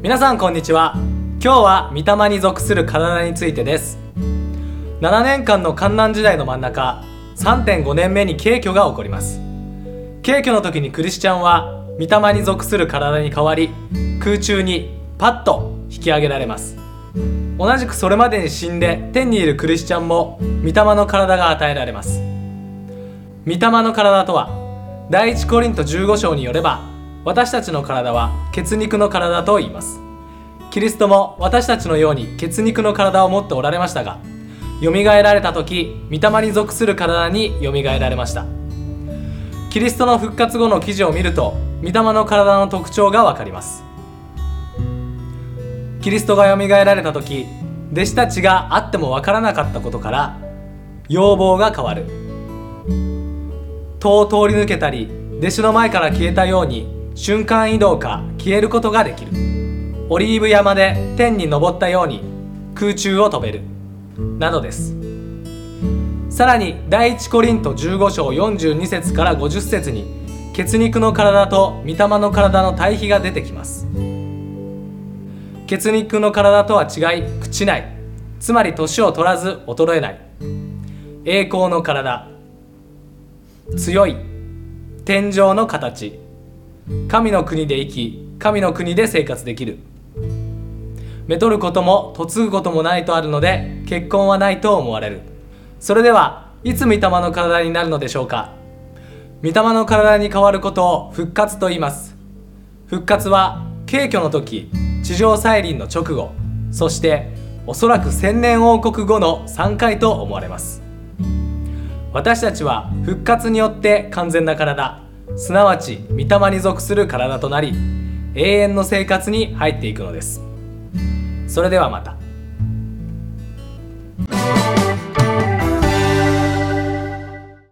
皆さんこんにちは。今日は御霊に属する体についてです。7年間の観難時代の真ん中3.5年目に軽挙が起こります。軽挙の時にクリスチャンは御霊に属する体に変わり空中にパッと引き上げられます。同じくそれまでに死んで天にいるクリスチャンも御霊の体が与えられます。御霊の体とは第一コリント15章によれば私たちの体は血肉の体と言います。キリストも私たちのように血肉の体を持っておられましたが蘇られた時御霊に属する体に蘇られました。キリストの復活後の記事を見ると御霊の体の特徴がわかります。キリストが蘇られた時弟子たちがあってもわからなかったことから要望が変わる。戸を通り抜けたり弟子の前から消えたように瞬間移動か消えることができる。オリーブ山で天に昇ったように空中を飛べる。などです。さらに第一コリント15章42節から50節に血肉の体と御霊の体の対比が出てきます。血肉の体とは違い朽ちない。つまり年を取らず衰えない。栄光の体。強い。天井の形。神の国で生き神の国で生活できる。めとることも嫁ぐこともないとあるので結婚はないと思われる。それではいつ御霊の体になるのでしょうか。御霊の体に変わることを復活と言います。復活は軽挙の時地上再臨の直後そしておそらく千年王国後の3回と思われます。私たちは復活によって完全な体すなわち御霊に属する体となり永遠の生活に入っていくのです。それではまた。